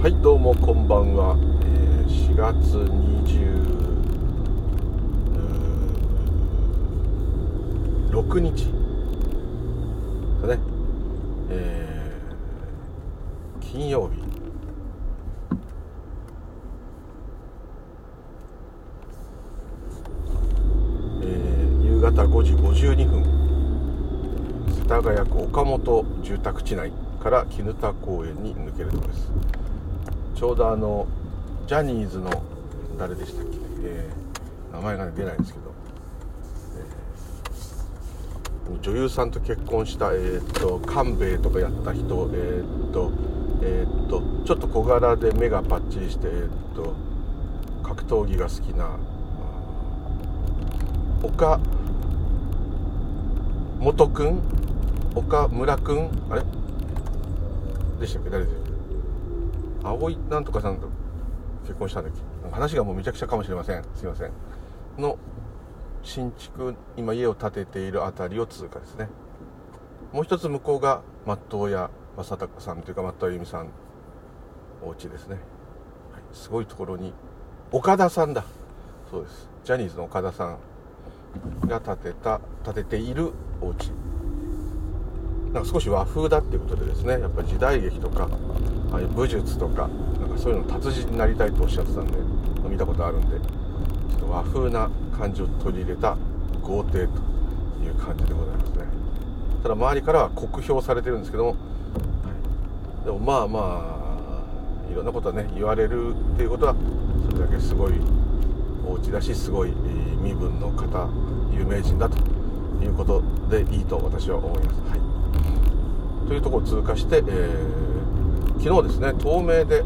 はいどうもこんばんは、えー、4月26日。だね。えー、金曜日。えー、夕方5時52分。世田谷区岡本住宅地内から絹田公園に抜けるところです。ちょうどあのジャニーズの誰でしたっけ、えー、名前が、出ないんですけど、えー、女優さんと結婚した、えーと、官兵衛とかやった人えっ、とえっ、とちょっと小柄で目がパッチリしてえっ、と格闘技が好きな岡本君岡村君あれ？でしたっけ？誰でしたっけ？葵なんとかさんと結婚したんだっけ？話がもうめちゃくちゃかもしれません。すいません。の新築今家を建てている辺りを通過ですね。もう一つ向こうが松任谷正隆さんというか松任谷由実さんお家ですね、はい、すごいところに岡田さんだ。そうです。ジャニーズの岡田さんが建てた建てているお家。なんか少し和風だっていうことでですねやっぱり時代劇とかああいう武術とかなんかそういうの達人になりたいとおっしゃってたんで見たことあるんでちょっと和風な感じを取り入れた豪邸という感じでございますね。ただ周りからは酷評されてるんですけども、でもまあまあいろんなことはね言われるっていうことはそれだけすごいお家だしすごい身分の方有名人だということでいいと私は思います。はい、というところを通過して、えー昨日ですね東名で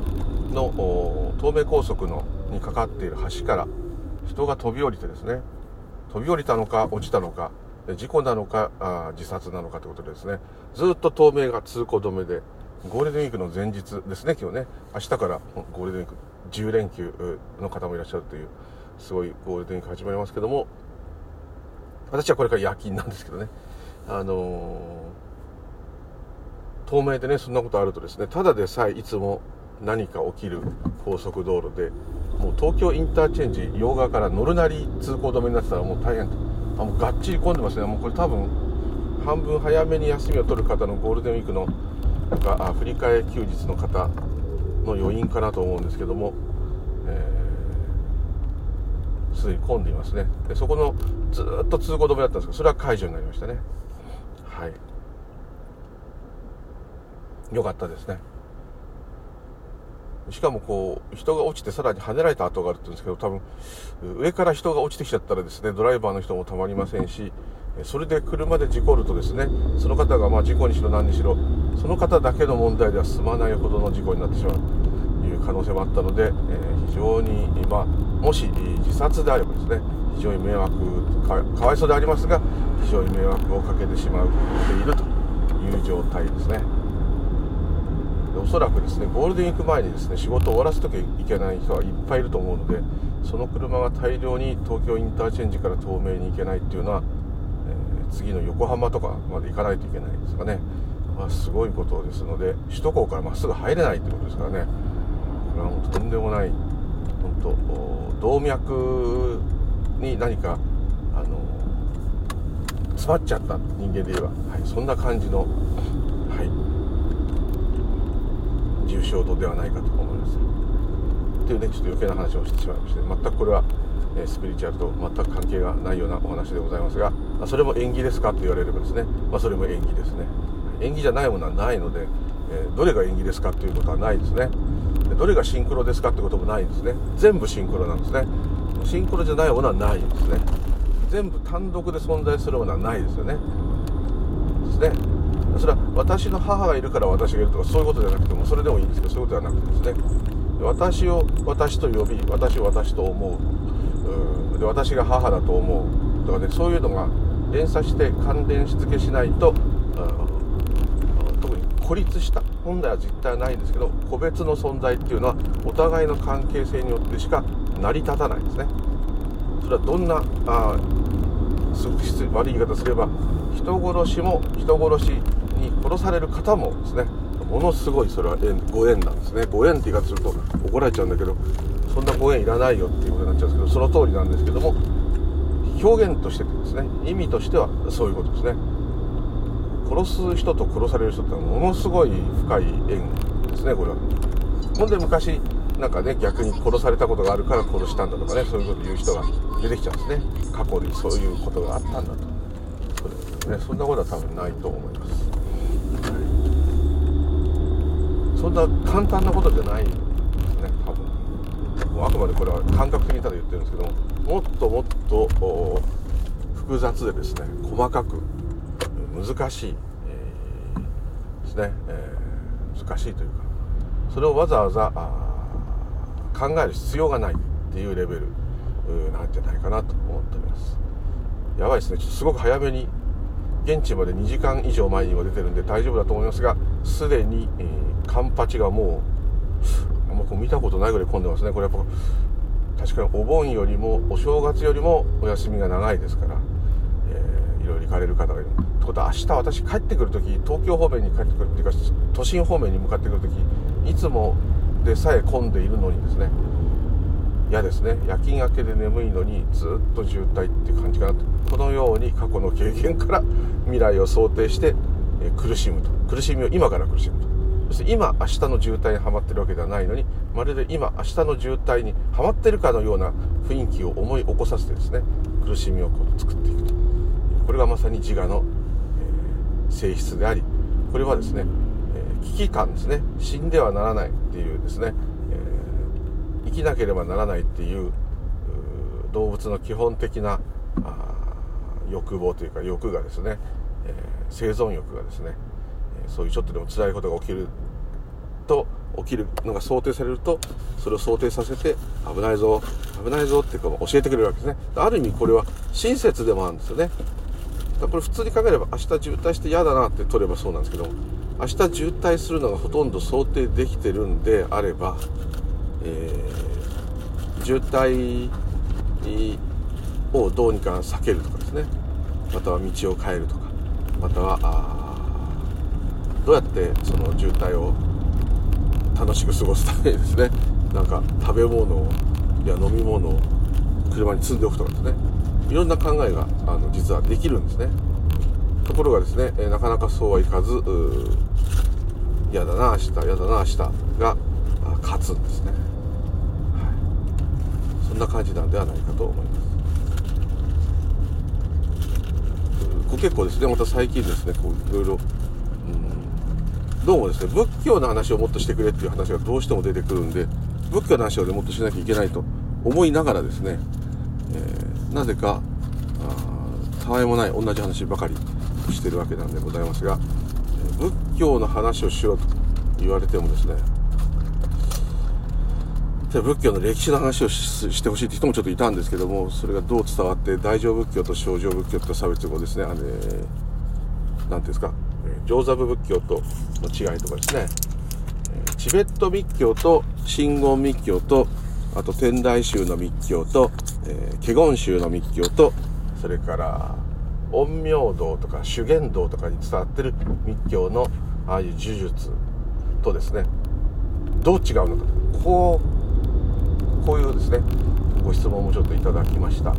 の東名高速のにかかっている橋から人が飛び降りてですね飛び降りたのか落ちたのか事故なのかあ自殺なのかということでですねずっと東名が通行止めでゴールデンウィークの前日ですね今日ね明日からゴールデンウィーク10連休の方もいらっしゃるというすごいゴールデンウィーク始まりますけども私はこれから夜勤なんですけどねあのー透明でねそんなことあるとですねただでさえいつも何か起きる高速道路でもう東京インターチェンジ両側から乗るなり通行止めになってたらもう大変と。あもうがっちり混んでますね。もうこれ多分半分早めに休みを取る方のゴールデンウィークのなんか振り替え休日の方の余韻かなと思うんですけどもすで、ー、に混んでいますね。でそこのずっと通行止めだったんですけどそれは解除になりましたね。はい。良かったですねしかもこう人が落ちてさらに跳ねられた跡があるって言うんですけど多分上から人が落ちてきちゃったらですねドライバーの人もたまりませんしそれで車で事故るとですねその方がまあ事故にしろ何にしろその方だけの問題では済まないほどの事故になってしまうという可能性もあったので、えー、非常に、まあ、もし自殺であればですね非常に迷惑かわいそうでありますが非常に迷惑をかけてしまうているという状態ですね。おそらくですねゴールデンウィーク前にですね仕事を終わらせときゃいけない人はいっぱいいると思うのでその車が大量に東京インターチェンジから東名に行けないっていうのは、えー、次の横浜とかまで行かないといけないですかね、まあ、すごいことですので首都高からまっすぐ入れないってことですからね。これはもうとんでもない本当動脈に何かあの詰まっちゃった人間で言えば、はい、そんな感じの重症度ではないかと思いますっていうねちょっと余計な話をしてしまいまして全くこれは、えスピリチュアルと全く関係がないようなお話でございますが、まそれも縁起ですかと言われればですね、まあ、それも縁起ですね。縁起じゃないものはないので、えどれが縁起ですかということはないですね。でどれがシンクロですかってこともないんですね。全部シンクロなんですね。シンクロじゃないものはないんですね。全部単独で存在するものはないですよね。ですね。それは私の母がいるから私がいるとかそういうことじゃなくてもそれでもいいんですけどそういうことではなくてですね。私を私と呼び私を私と思う。うで私が母だと思うとかねそういうのが連鎖して関連し付けしないと特に孤立した本来は実態はないんですけど個別の存在っていうのはお互いの関係性によってしか成り立たないですね。それはどんなあ悪い言い方すれば人殺しも人殺しに殺される方もですねものすごいそれは縁ご縁なんですね。ご縁って言い方すると怒られちゃうんだけどそんなご縁いらないよっていうことになっちゃうんですけどその通りなんですけども表現としてですね意味としてはそういうことですね。殺す人と殺される人ってものすごい深い縁ですねこれは。ほんで昔なんかね逆に殺されたことがあるから殺したんだとかねそういうこと言う人が出てきちゃうんですね。過去にそういうことがあったんだと。そ、ね、そんなことは多分ないと思います、はい、そんな簡単なことじゃないですね多分。もうあくまでこれは感覚的にただ言ってるんですけどももっともっと複雑でですね細かく難しい、えー、ですね、えー、難しいというかそれをわざわざ考える必要がないっていうレベルなんじゃないかなと思っております。やばいですね。ちょっとすごく早めに現地まで2時間以上前には出てるんで大丈夫だと思いますがすでに、えー、カンパチがもうあんまこう見たことないぐらい混んでますね。これやっぱ確かにお盆よりもお正月よりもお休みが長いですから、えー、いろいろ行かれる方がいる。ってことは明日私帰ってくる時東京方面に帰ってくるっていうか都心方面に向かってくる時いつもでさえ混んでいるのにですね嫌ですね。夜勤明けで眠いのにずっと渋滞って感じかなと。このように過去の経験から未来を想定して苦しむと。苦しみを今から苦しむと。そして今明日の渋滞にはまってるわけではないのにまるで今明日の渋滞にはまってるかのような雰囲気を思い起こさせてですね苦しみをこう作っていくと。これがまさに自我の、え、性質でありこれはですね危機感ですね。死んではならないっていうですね、きなければならないっていう動物の基本的な欲望というか欲がですね、えー、生存欲がですね、えそういうちょっとでも辛いことが起きると起きるのが想定されるとそれを想定させて危ないぞ危ないぞっていうか教えてくれるわけですね。ある意味これは親切でもあるんですよね。だこれ普通に考えれば明日渋滞して嫌だなって取ればそうなんですけど明日渋滞するのがほとんど想定できてるんであれば、えー、渋滞をどうにか避けるとかですね。または道を変えるとか。またはどうやってその渋滞を楽しく過ごすためにですね。なんか食べ物や飲み物を車に積んでおくとかですね。いろんな考えがあの実はできるんですね。ところがですね、えなかなかそうはいかず嫌だな明日嫌だな明日が勝つんですね、そんな感じなんではないかと思います。こ結構ですねまた最近ですねこういろいろどうもですね仏教の話をもっとしてくれっていう話がどうしても出てくるんで仏教の話を、ね、もっとしなきゃいけないと。思いながらですね、えー、なぜかたわいもない同じ話ばかりしてるわけなんでございますが仏教の話をしろと言われてもですね仏教の歴史の話をしてほしいって人もちょっといたんですけどもそれがどう伝わって大乗仏教と小乗仏教と差別語ですねあれ何ていうんですか上座部仏教との違いとかですね。チベット密教と真言密教とあと天台宗の密教と、えー、華厳宗の密教とそれから陰陽道とか修験道とかに伝わってる密教のああいう呪術とですね。どう違うのかこうこういうですねご質問もちょっといただきました。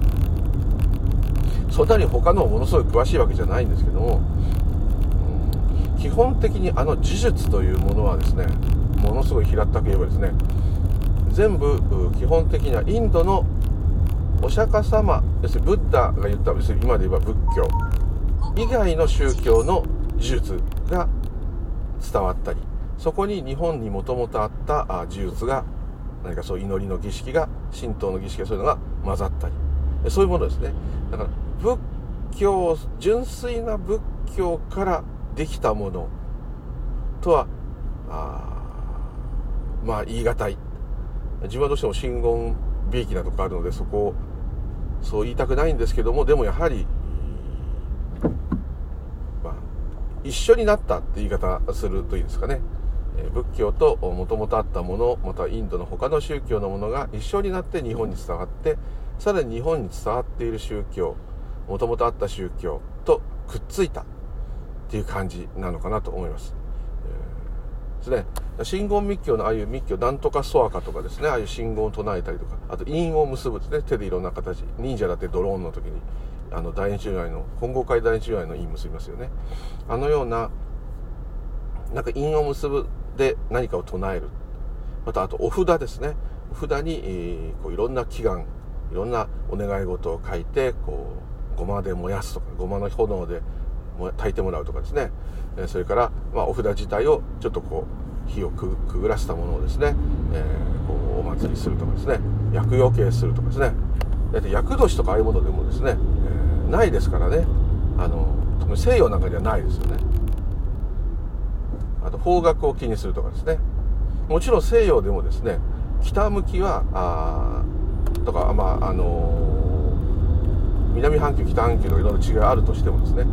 そんなに他のものすごい詳しいわけじゃないんですけども、うん、基本的にあの呪術というものはですねものすごい平ったく言えばですね全部基本的にはインドのお釈迦様要するにブッダが言った要するに今で言えば仏教。以外の宗教の呪術が伝わったりそこに日本にもともとあった呪術が何かそう祈りの儀式が神道の儀式がそういうのが混ざったり。そういうものですね。だから仏教純粋な仏教からできたものとはあまあ言い難い。自分はどうしても真言びいきなとこあるのでそこをそう言いたくないんですけどもでもやはり、まあ、一緒になったって言い方するといいですかね。仏教ともともとあったものまたインドの他の宗教のものが一緒になって日本に伝わってさらに日本に伝わっている宗教もともとあった宗教とくっついたっていう感じなのかなと思います。ですね。信号密教のああいう密教なんとかソアカとかですね。ああいう信号を唱えたりとかあと印を結ぶですね。手でいろんな形忍者だってドローンの時にあの第二中愛の混合会第二中愛の印結びますよね。あのようななんか印を結ぶで何かを唱える。またあとお札ですね。お札に、こういろんな祈願いろんなお願い事を書いてこうごまで燃やすとかごまの炎で炊いてもらうとかですね。それから、まあ、お札自体をちょっとこう火をくぐらせたものをですね、えー、こうお祭りするとかですね。厄除けするとかですね。厄年とかああいうものでもですね、えー、ないですからね。あの特に西洋なんかにはないですよね。あと方角を気にするとかですね。もちろん西洋でもですね北向きはあとかまああのー、南半球北半球とかいろいろ違いあるとしてもですね。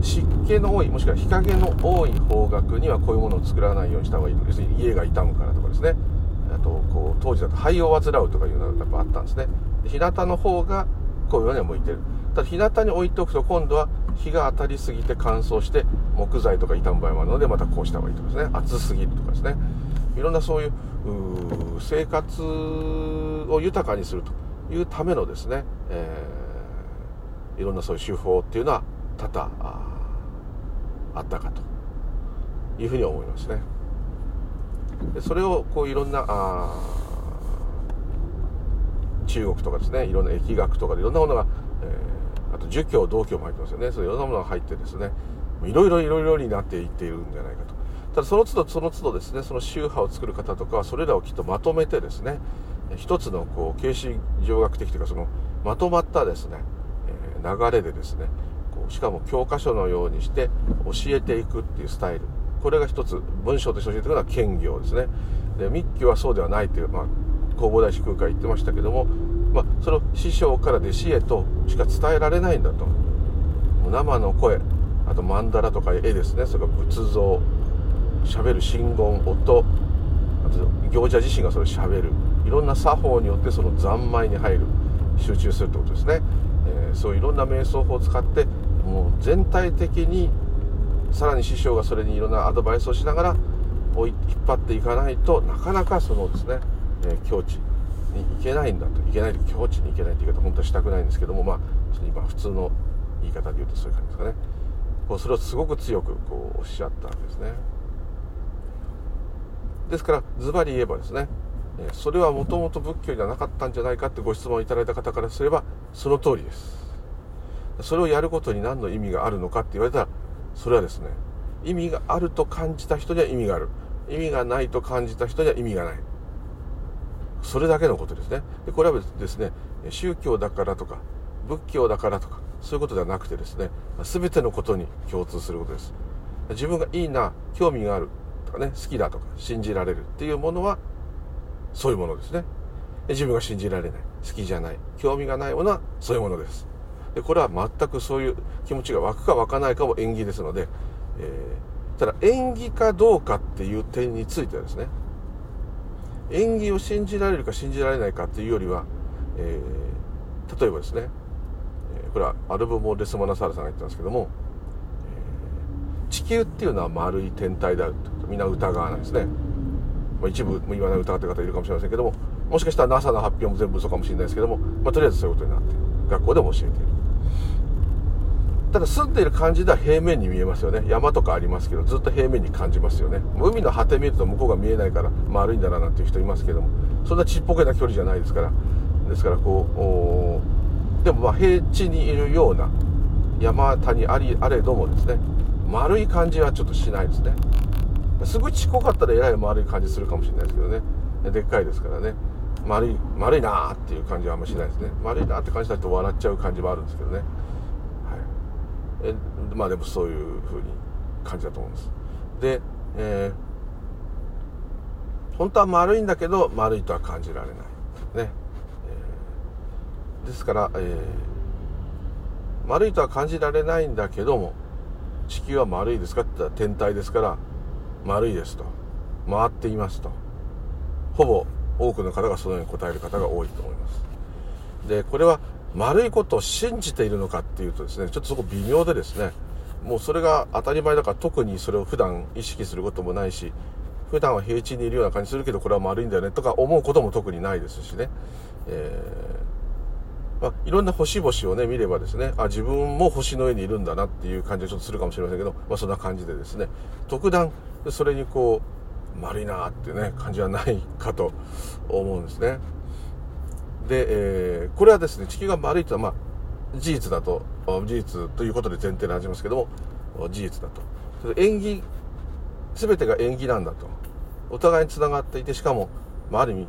湿気の多いもしくは日陰の多い方角にはこういうものを作らないようにした方がいい要するに家が傷むからとかですね。あとこう当時だと肺を患うとかいうのがやっぱあったんですね。日向の方がこういうのには向いてる。ただ日向に置いておくと今度は日が当たりすぎて乾燥して木材とか傷む場合もあるのでまたこうした方がいいとかですね暑すぎるとかですねいろんなそういう生活を豊かにするというためのですね、えー、いろんなそういう手法っていうのは多々あったかというふうに思いますね。でそれをこういろんな中国とかですねいろんな疫学とかでいろんなものが、えー、あと儒教道教も入ってますよね。そういろんなものが入ってですね。いろいろいろいろになっていっているんじゃないかと。ただその都度その都度ですねその宗派を作る方とかはそれらをきっとまとめてですね一つのこう形式上学的というかそのまとまったですね、えー、流れでですねしかも教科書のようにして教えていくっていうスタイル。これが一つ文章として教えていくのは兼業ですね。で密教はそうではないという、まあ、弘法大師空海言ってましたけども、まあ、その師匠から弟子へとしか伝えられないんだと。生の声あと曼荼羅とか絵ですね。それから仏像しゃべる真言音。あと行者自身がそれしゃべる。いろんな作法によってその三昧に入る。集中するってことですね、えー、そういういろんな瞑想法を使ってもう全体的にさらに師匠がそれにいろんなアドバイスをしながら引っ張っていかないとなかなかそのですね、えー、境地に行けないんだといけない境地に行けないって言い方本当はしたくないんですけどもまあ今普通の言い方で言うとそういう感じですかね。こうそれをすごく強くこうおっしゃったんですね。ですからズバリ言えばですねそれはもともと仏教じゃなかったんじゃないかってご質問いただいた方からすればその通りです。それをやることに何の意味があるのかって言われたらそれはですね意味があると感じた人には意味がある。意味がないと感じた人には意味がない。それだけのことですね。でこれはですね宗教だからとか仏教だからとかそういうことではなくてですね全てのことに共通することです。自分がいいな興味があるとかね好きだとか信じられるっていうものはそういうものですね。自分が信じられない好きじゃない興味がないものはそういうものです。でこれは全くそういう気持ちが湧くか湧かないかも縁起ですので、えー、ただ縁起かどうかっていう点についてはですね縁起を信じられるか信じられないかっていうよりは、えー、例えばですねこれはアルボモ・レスモナサールさんが言ってますけども、えー、地球っていうのは丸い天体であると。みんな疑わないですね、まあ、一部言わな疑ってる方いるかもしれませんけどももしかしたら NASA の発表も全部嘘かもしれないですけども、まあ、とりあえずそういうことになって学校でも教えている。ただ住んでいる感じでは平面に見えますよね。山とかありますけどずっと平面に感じますよね。海の果て見ると向こうが見えないから丸いんだななんていう人いますけども。そんなちっぽけな距離じゃないですから。ですからこうでもまあ平地にいるような山谷ありあれどもですね。丸い感じはちょっとしないですね。すごいちっこかったらえらい丸い感じするかもしれないですけどね。でっかいですからね。丸い丸いなーっていう感じはあんましないですね。丸いなって感じだと笑っちゃう感じもあるんですけどね、えまあでもそういう風に感じだと思うんです。で、えー、本当は丸いんだけど丸いとは感じられない。ね、えー、ですから、えー、丸いとは感じられないんだけども地球は丸いですかって言ったら天体ですから丸いですと。回っていますと。ほぼ多くの方がそのように答える方が多いと思います。でこれは丸いことを信じているのかっていうとですねちょっとそこ微妙でですねもうそれが当たり前だから特にそれを普段意識することもないし普段は平地にいるような感じするけどこれは丸いんだよねとか思うことも特にないですしね、えー、まあ、いろんな星々をね見ればですねあ自分も星の上にいるんだなっていう感じがちょっとするかもしれませんけど、まあ、そんな感じでですね特段それにこう丸いなっていうね感じはないかと思うんですね。で、えー、これはですね地球が丸いというのはまあ事実だと事実ということで前提で始めますけども事実だと。縁起全てが縁起なんだと。お互いにつながっていてしかも、まあ、ある意味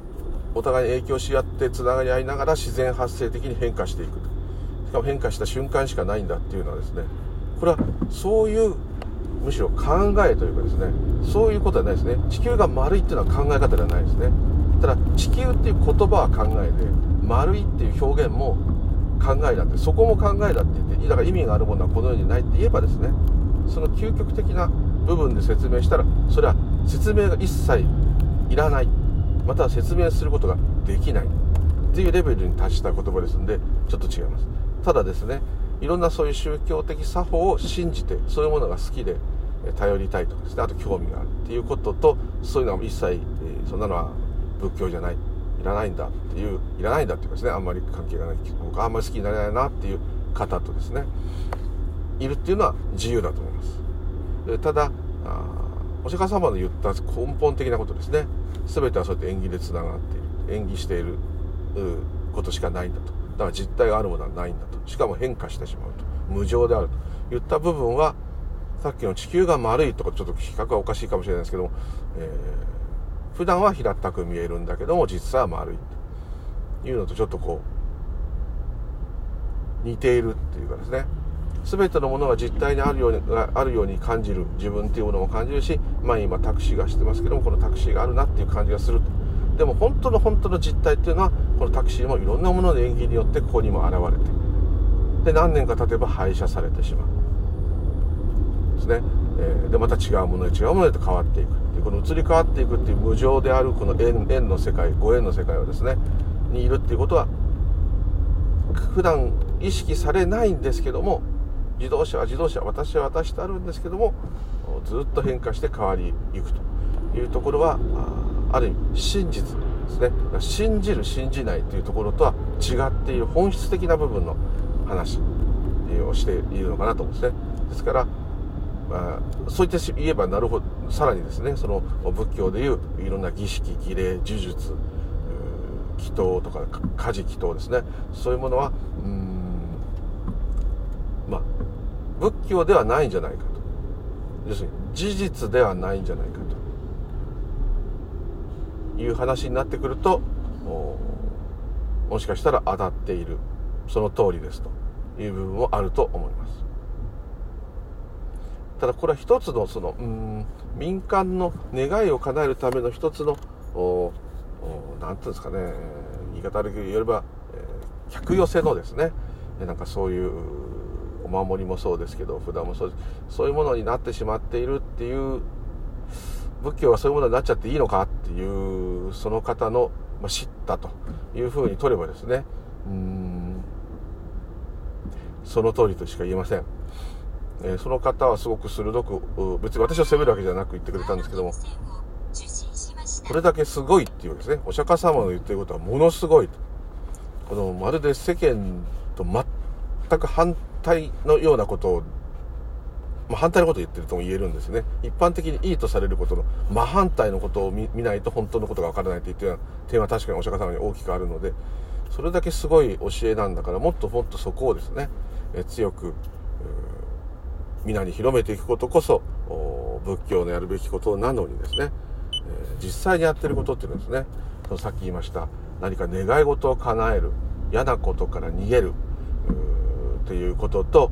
お互いに影響し合ってつながり合いながら自然発生的に変化していくしかも変化した瞬間しかないんだっていうのはですねこれはそういうむしろ考えというかですねそういうことはないですね。地球が丸いっていうのは考え方ではないですね。ただ地球っていう言葉は考えで丸いっていう表現も考えだってそこも考えだって言ってだから意味があるものはこの世にないって言えばですねその究極的な部分で説明したらそれは説明が一切いらないまたは説明することができないっていうレベルに達した言葉ですんでちょっと違います。ただですねいろんなそういう宗教的作法を信じてそういうものが好きで頼りたいとかですねあと興味があるっていうこととそういうのは一切、えそんなのは仏教じゃないいらないんだっていういらないんだっていうかですね。あんまり関係がない。僕あんまり好きになれないなっていう方とですねいるっていうのは自由だと思います。ただお釈迦様の言った根本的なことですね。全てはそうやって縁起でつながっている。縁起していることしかないんだと。だから実体があるものはないんだと。しかも変化してしまうと。無常であると。言った部分はさっきの地球が丸いとかちょっと比較はおかしいかもしれないですけども、えー、普段は平たく見えるんだけども実は丸いというのとちょっとこう似ているっていうかですね。全てのものが実体にあるようにあるように感じる自分っていうものも感じるし、まあ、今タクシーがしてますけどもこのタクシーがあるなっていう感じがするでも本当の本当の実態っていうのはこのタクシーもいろんなものの演技によってここにも現れてで何年か経てば廃車されてしまう。ですね、えー、でまた違うものへ違うものへと変わっていく。この移り変わっていくっていう無常であるこの縁縁の世界ご縁の世界をですねにいるっていうことは普段意識されないんですけども自動車は自動車私は私とあるんですけどもずっと変化して変わりゆくというところはある意味真実ですね。信じる信じないというところとは違っている本質的な部分の話をしているのかなと思うんですね。ですから、まあ、そう言って言えばなるほどさらにですねその仏教でいういろんな儀式儀礼呪術祈祷とか家事祈祷ですね。そういうものはうんまあ仏教ではないんじゃないかと。要するに事実ではないんじゃないかと。いう話になってくるともしかしたら当たっている。その通りですと。いう部分もあると思います。ただこれは一つのそのうん民間の願いを叶えるための一つの何ていうんですかね言い方悪く言えば、えー、客寄せのですねなんかそういうお守りもそうですけど札もそうです。そういうものになってしまっているっていう仏教はそういうものになっちゃっていいのかっていうその方の、まあ、知ったというふうに取ればですねうんその通りとしか言えません、えー、その方はすごく鋭く別に私を責めるわけじゃなく言ってくれたんですけどもこれだけすごいっていうわけですね。お釈迦様の言ってることはものすごいと。このまるで世間と全く反対のようなことを、まあ、反対のことを言ってるとも言えるんですね。一般的にいいとされることの真反対のことを見ないと本当のことがわからないと言ってる点は確かにお釈迦様に大きくあるのでそれだけすごい教えなんだからもっともっとそこをですねえ強く皆に広めていくことこそ仏教のやるべきことなのにですね、え実際にやってることっていうのはですね。そのさっき言いました何か願い事を叶える嫌なことから逃げるということと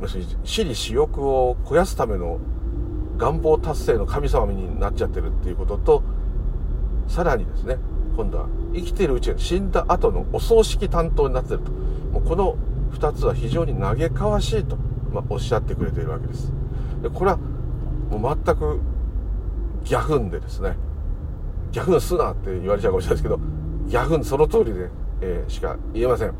要するに私利私欲を肥やすための願望達成の神様になっちゃってるっていうこととさらにですね今度は生きているうちに死んだ後のお葬式担当になってると。もうこの2つは非常に嘆かわしいと、まあ、おっしゃってくれているわけです。でこれはもう全くギャフンでですねギャフンすなって言われちゃうかもしれないですけどギャフンその通りで、えー、しか言えません。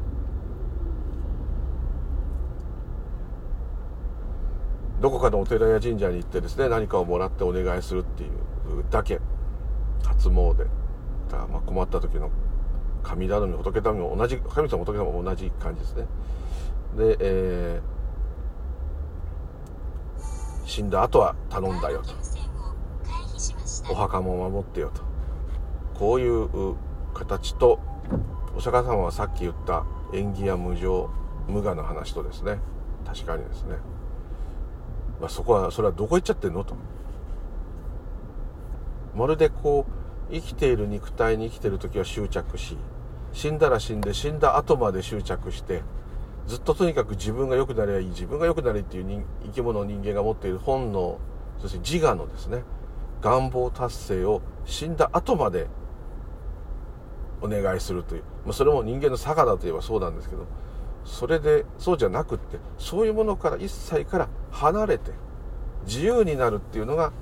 どこかのお寺や神社に行ってですね何かをもらってお願いするっていうだけ初詣。だまあ困った時の神頼み仏頼みも同じ神様仏様も同じ感じですね。で、えー、死んだ後は頼んだよと。お墓も守ってよと。こういう形とお釈迦様はさっき言った縁起や無常無我の話とですね。確かにですね、まあ、そこはそれはどこ行っちゃってんのと。まるでこう生きている肉体に生きている時は執着し死んだら死んで死んだ後まで執着してずっととにかく自分が良くなりゃいい自分が良くなりっていう生き物人間が持っている本能そして自我のですね願望達成を死んだ後までお願いするという、まあ、それも人間の坂だといえばそうなんですけどそれでそうじゃなくってそういうものから一切から離れて自由になるっていうのが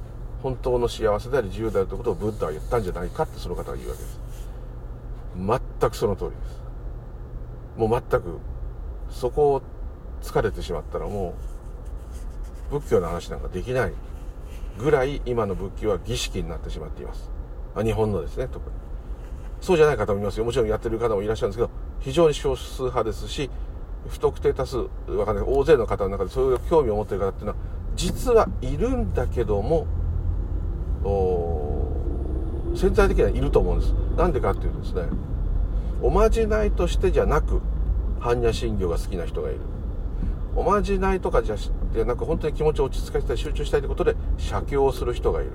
本当の幸せであり自由であるということをブッダは言ったんじゃないかってその方が言うわけです。全くその通りです。もう全くそこを疲れてしまったらもう仏教の話なんかできないぐらい今の仏教は儀式になってしまっています。日本のですね特に。そうじゃない方もいます。よもちろんやってる方もいらっしゃるんですけど非常に少数派ですし不特定多数わかんない大勢の方の中でそういう興味を持ってる方っていうのは実はいるんだけども潜在的にはいると思うんです。なんでかっていうとですねおまじないとしてじゃなく般若心経が好きな人がいる。おまじないとかじゃなく本当に気持ちを落ち着かせたい集中したいということで写経をする人がいる、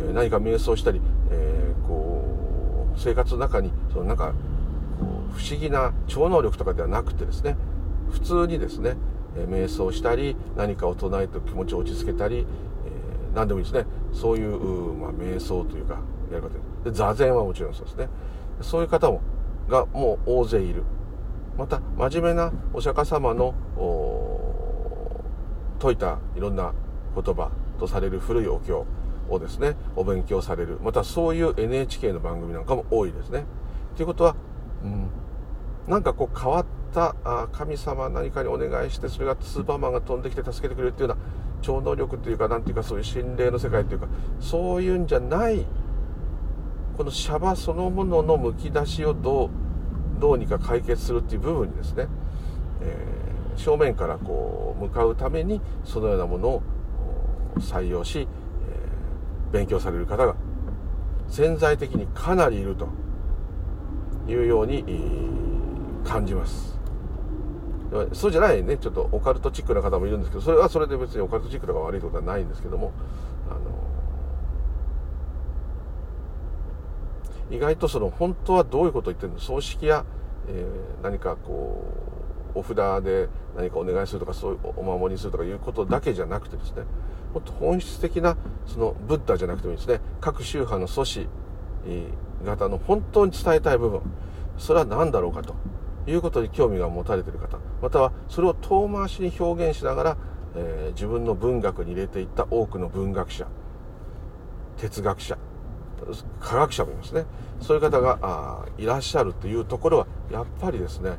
えー、何か瞑想したり、えー、こう生活の中にそのなんか不思議な超能力とかではなくてですね普通にですね、えー、瞑想したり何かを唱えて気持ちを落ち着けたり、えー、何でもいいですねそういう、まあ、瞑想というかやる方で座禅はもちろんそうですねそういう方もがもう大勢いるまた真面目なお釈迦様の説いたいろんな言葉とされる古いお経をですねお勉強されるまたそういう NHK の番組なんかも多いですね。ということは、うん、なんかこう変わったあ神様何かにお願いしてそれがスーパーマンが飛んできて助けてくれるっていうような超能力というか何ていうかそういう心霊の世界というかそういうんじゃないこのシャバそのもののむき出しをどうどうにか解決するっていう部分にですね、えー、正面からこう向かうためにそのようなものを採用し、えー、勉強される方が潜在的にかなりいるというように、感じます。そうじゃないね、ちょっとオカルトチックな方もいるんですけど、それはそれで別にオカルトチックとか悪いことはないんですけども、あの意外とその本当はどういうことを言ってるの？葬式や、えー、何かこうお札で何かお願いするとかそういうお守りにするとかいうことだけじゃなくてですねもっと本質的なそのブッダじゃなくてもいいですね。各宗派の祖師型の本当に伝えたい部分。それは何だろうかということに興味が持たれている方。またはそれを遠回しに表現しながら、えー、自分の文学に入れていった多くの文学者哲学者。科学者もいますね。そういう方があいらっしゃるというところはやっぱりですね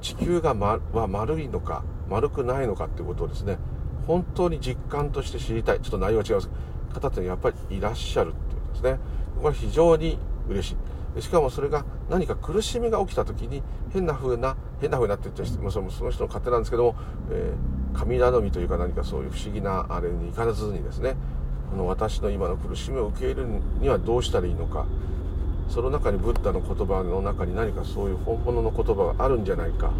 地球が、ま、は丸いのか丸くないのかっていうことをですね本当に実感として知りたい。ちょっと内容は違います。方ってやっぱりいらっしゃるっていうことですね。これは非常に嬉しい。しかもそれが何か苦しみが起きた時に変な風な変な風になって言っちゃうそのその人の勝手なんですけども、えー、神頼みというか何かそういう不思議なあれに行かずにですねこの私の今の苦しみを受け入れるにはどうしたらいいのか。その中にブッダの言葉の中に何かそういう本物の言葉があるんじゃないか。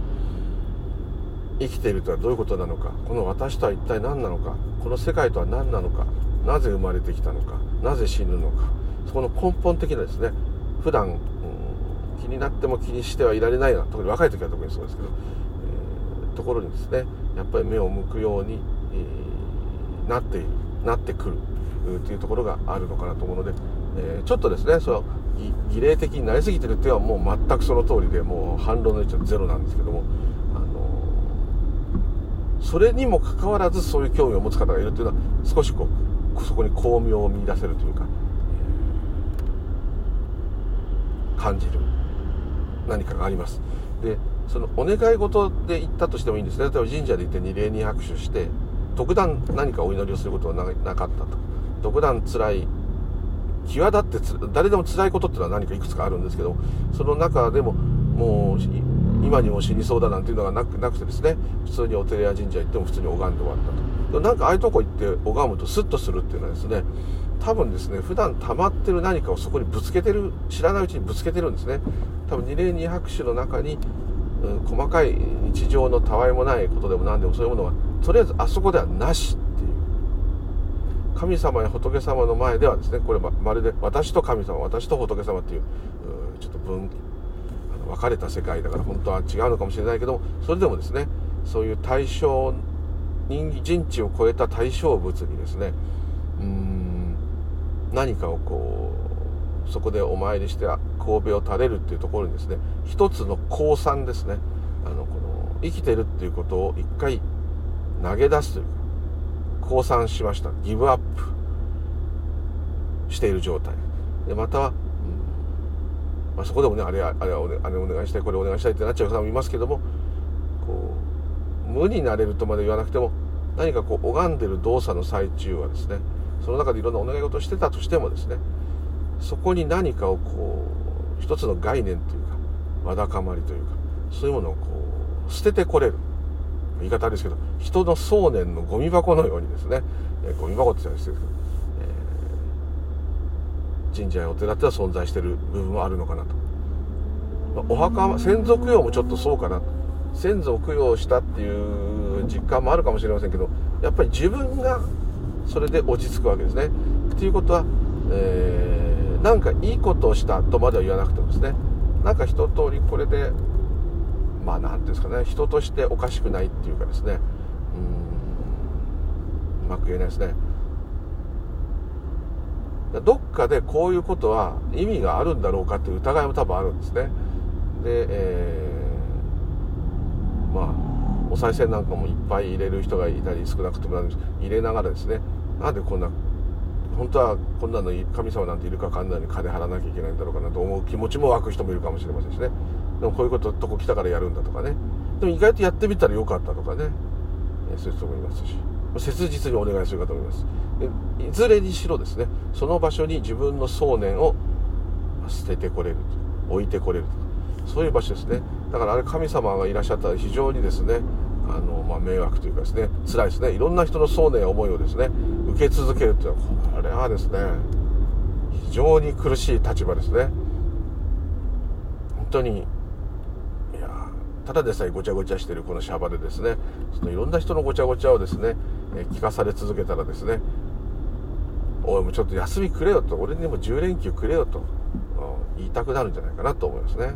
生きているとはどういうことなのか。この私とは一体何なのか。この世界とは何なのか。なぜ生まれてきたのか。なぜ死ぬのか。そこの根本的なですね普段、うん、気になっても気にしてはいられないな特に若い時は特にそうですけど、えー、ところにですねやっぱり目を向くように、えー、なっているなってくる。というところがあるのかなと思うので、えー、ちょっとですねその儀礼的になりすぎてるっていうのはもう全くその通りでもう反論の余地はゼロなんですけども、あのー、それにもかかわらずそういう興味を持つ方がいるっていうのは少しこうそこに巧妙を見出せるというか、えー、感じる何かがあります。でそのお願い事で行ったとしてもいいんですね。例えば神社で行って二礼二拍手して特段何かお祈りをすることはなかったと。独断つらい際立って誰でも辛いことっていうのは何かいくつかあるんですけどその中でももう今にも死にそうだなんていうのがなくなくてですね普通にお寺や神社行っても普通に拝んで終わったと。なんかああいうとこ行って拝むとスッとするっていうのはですね多分ですね普段溜まってる何かをそこにぶつけてる知らないうちにぶつけてるんですね。多分二礼二拍手の中に、うん、細かい日常のたわいもないことでも何でもそういうものがとりあえずあそこではなし。っ神様や仏様の前ではですねこれまるで私と神様私と仏様っていうちょっと分分かれた世界だから本当は違うのかもしれないけどもそれでもですねそういう対象人人知を超えた対象物にですねうん何かをこうそこでお参りして神戸を垂れるっていうところにですね一つの降参ですねあのこの生きてるっていうことを一回投げ出すというか降参しました。ギブアップしている状態。でまた、うん。まあ、そこでもねあれあれあれお願いしたいこれお願いしたいってなっちゃう方もいますけどもこう無になれるとまで言わなくても何かこう拝んでる動作の最中はですねその中でいろんなお願い事をしてたとしてもですねそこに何かをこう一つの概念というかわだかまりというかそういうものをこう捨ててこれる。言い方ですけど人の想念のゴミ箱のようにですね、えー、ゴミ箱って言ったらですけど、えー、神社やお寺っては存在してる部分もあるのかなと、まあ、お墓先祖供養もちょっとそうかな先祖供養したっていう実感もあるかもしれませんけどやっぱり自分がそれで落ち着くわけですね。っていうことは、えー、なんかいいことをしたとまでは言わなくてもですねなんか一通りこれでまあ何ていうんですかね人としておかしくないっていうかですね。うん。うまく言えないですね。どっかでこういうことは意味があるんだろうかっていう疑いも多分あるんですね。で、えー、まあお賽銭なんかもいっぱい入れる人がいたり少なくとも入れながらですね。なんでこんな本当はこんなの神様なんているか分かんないのに金払わなきゃいけないんだろうかなと思う気持ちも湧く人もいるかもしれませんしね。でもこういうこととこ来たからやるんだとかね。でも意外とやってみたらよかったとかね。そういう人もいますし。切実にお願いするかと思います。いずれにしろですねその場所に自分の想念を捨ててこれる置いてこれるとか。そういう場所ですね。だからあれ神様がいらっしゃったら非常にですねあの、まあ、迷惑というかですね辛いですね。いろんな人の想念や思いをですね受け続けるっていうのはこれはですね非常に苦しい立場ですね。本当にただでさえごちゃごちゃしているこのシャバでですねそのいろんな人のごちゃごちゃをですね、え聞かされ続けたらですねおいもうちょっと休みくれよと俺にも10連休くれよと言いたくなるんじゃないかなと思いますね。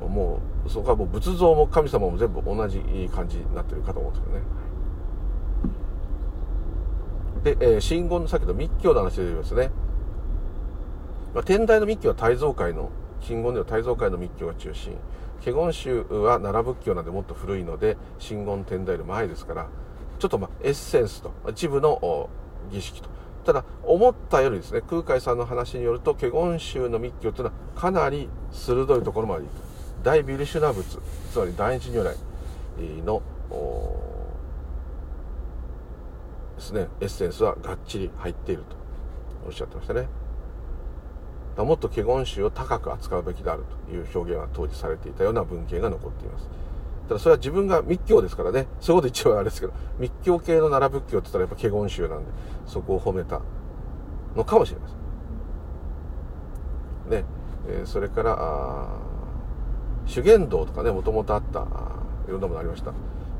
もうそこはもう仏像も神様も全部同じ感じになってるかと思うんですけどね。で、えー、真言のさっきの密教の話で言いますね、まあ、天台の密教は大蔵会の真言では大蔵会の密教が中心。華厳宗は奈良仏教なんでもっと古いので真言天台より前ですからちょっとまあエッセンスと一部の儀式とただ思ったよりですね空海さんの話によると華厳宗の密教というのはかなり鋭いところまでいく大ビルシュナ仏つまり第一如来のですねエッセンスはがっちり入っているとおっしゃってましたね。もっと華厳宗を高く扱うべきであるという表現が当時されていたような文献が残っています。ただそれは自分が密教ですからね。そういうこと一応あれですけど密教系の奈良仏教って言ったらやっぱ華厳宗なんでそこを褒めたのかもしれません。ね、えー、それから修験道とかねもともとあったあいろんなものありました。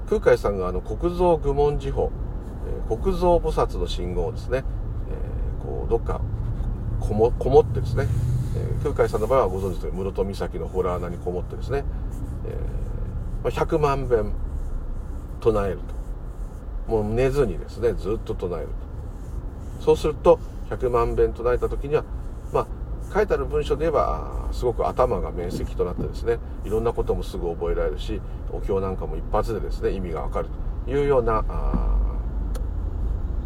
空海さんがあの国蔵愚問寺法、えー、国蔵菩薩の信号をですね、えー、こうどっかこもこもってですね、えー、空海さんの場合はご存知の室戸岬のホラー穴にこもってですね、えー、100万遍唱えると。もう寝ずにですねずっと唱えると。そうすると100万遍唱えた時にはまあ書いてある文章で言えばすごく頭が明晰となってですねいろんなこともすぐ覚えられるしお経なんかも一発でですね意味がわかるというような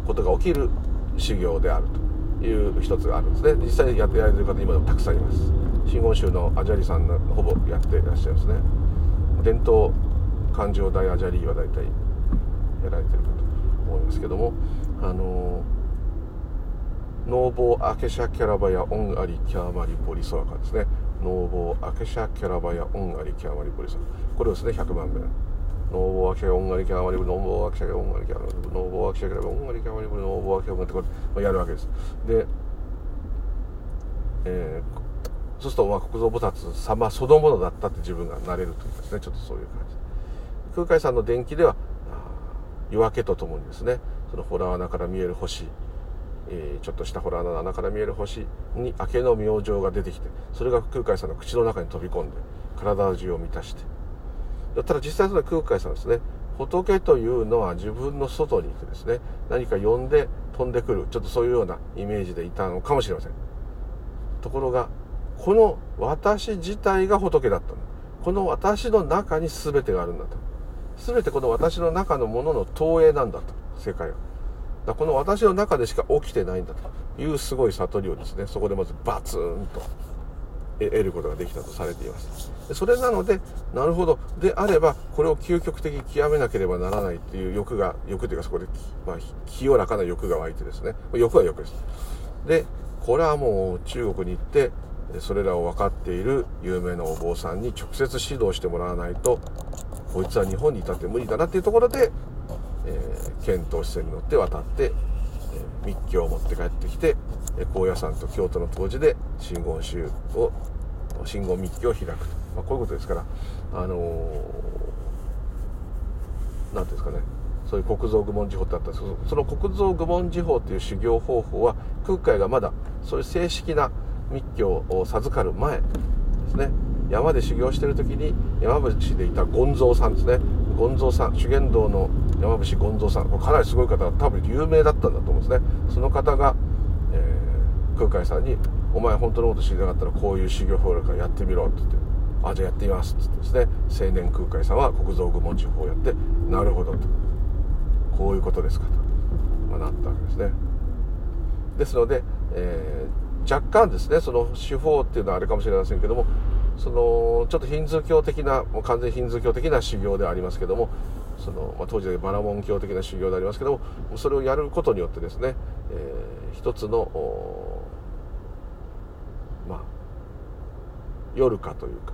ことが起きる修行であると。いう一つがあるんですね。実際にやってやられてる方今でもたくさんいます。真言宗のアジャリさんがほぼやってらっしゃいますね。伝統感情大アジャリは大体やられてるかと思いますけども。あのノーボーアケシャキャラバヤオンアリキャーマリポリソラカですね。ノーボーアケシャキャラバヤオンアリキャーマリポリソラこれをですね100番目ノーボーアケシャオンアリキャーマリノーボーアケシャオンアリキャーマリノーボーアケシャキャラバヤオンアリキャーマリノーボーアケシャオンアリってこれやるわけですで、えー、そうするとまあ国蔵菩薩様そのものだったって自分がなれるというですねちょっとそういう感じ。空海さんの伝記では夜明けとともにですねそのホラー穴から見える星えー、ちょっとしたホラーの穴から見える星に明けの明星が出てきてそれが空海さんの口の中に飛び込んで体中を満たしてただ実際その空海さんですね。仏というのは自分の外にいてですね何か呼んで飛んでくるちょっとそういうようなイメージでいたのかもしれません。ところがこの私自体が仏だったの。この私の中に全てがあるんだと。全てこの私の中のものの投影なんだと世界は。だこの私の中でしか起きてないんだと。いうすごい悟りをですねそこでまずバツンと得ることができたとされています。それなのでなるほど。であればこれを究極的に極めなければならないっていう欲が欲というかそこで、まあ、清らかな欲が湧いてですね。欲は欲です。でこれはもう中国に行ってそれらを分かっている有名なお坊さんに直接指導してもらわないとこいつは日本にいたって無理だなっていうところでえー、遣唐使船に乗って渡って、えー、密教を持って帰ってきて高野山と京都の当時で真言宗を真言密教を開くと、まあ、こういうことですからあの何、ー、ていうんですかねそういう国蔵愚問寺法ってあった。んですけどその国蔵愚問寺法という修行方法は空海がまだそういう正式な密教を授かる前ですね。山で修行してる時に山伏でいた権蔵さんですね。権蔵さん修験道の山伏権蔵さん。かなりすごい方多分有名だったんだと思うんですね。その方が、えー、空海さんに「お前本当のこと知りたかったらこういう修行法あるからやってみろ」って言って「あじゃあやってみます」って。言ってですね青年空海さんは国蔵愚問地法をやって「なるほど」と「こういうことですか」と、まあ、なったわけですね。ですので、えー、若干ですねその手法っていうのはあれかもしれませんけどもそのちょっとヒンズー教的なもう完全ヒンズー教的な修行でありますけどもその、まあ、当時でバラモン教的な修行でありますけどもそれをやることによってですね、えー、一つのまあ夜かというか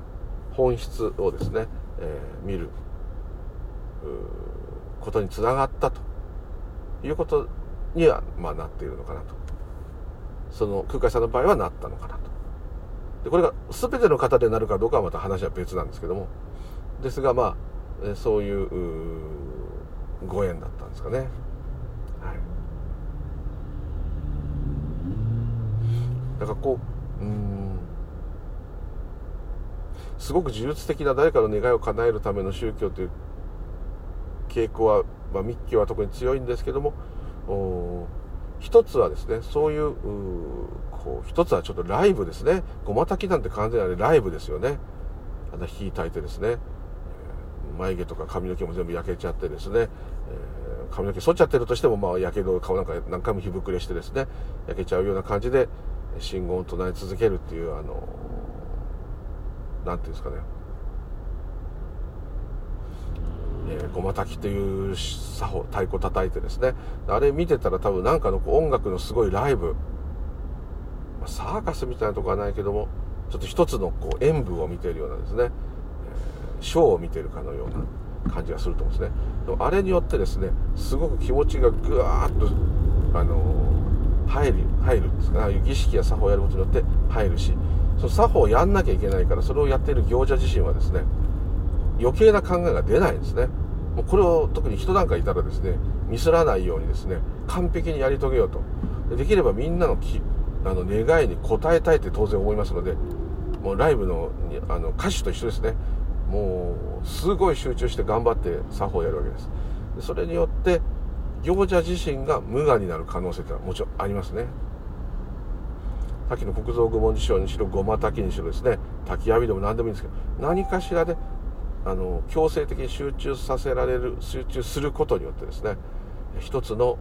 本質をですね、えー、見ることにつながったということには、まあ、なっているのかなと。その空海さんの場合はなったのかなと。でこれが全ての方でなるかどうかはまた話は別なんですけども。ですがまあそういうご縁だったんですかね。はい、だからこううん。すごく呪術的な誰かの願いを叶えるための宗教という傾向は、まあ、密教は特に強いんですけども一つはですねそういうこう一つはちょっとライブですね。ごまたきなんて完全にあれライブですよね。あの火焚いてですね。眉毛とか髪の毛も全部焼けちゃってですね、えー、髪の毛剃っちゃってるとしても、まあ、やけど顔なんか何回も火膨れしてですね。焼けちゃうような感じで信号を唱え続けるっていうあの何ていうんですかね。えー、ごまたきっていう作法太鼓叩いてですね。あれ見てたら多分なんかの音楽のすごいライブ、ま、サーカスみたいなとこはないけどもちょっと一つのこう演舞を見てるようなですね。えショーを見てるかのような感じがすると思うんですね。でもあれによってですねすごく気持ちがぐわーっとあの入る入るんですかああいう儀式や作法をやることによって入るしその作法をやんなきゃいけないからそれをやっている行者自身はですね余計な考えが出ないんですね。もうこれを特に人なんかいたらですねミスらないようにですね完璧にやり遂げようと。できればみんなのきあの願いに応えたいって当然思いますのでもうライブのあの歌手と一緒ですね。もうすごい集中して頑張って作法をやるわけです。それによって行者自身が無我になる可能性ってのはもちろんありますね。さっきの国蔵愚問寺章にしろごま炊きにしろですね。焚き火でも何でもいいんですけど何かしらであの強制的に集中させられる集中することによってですね一つの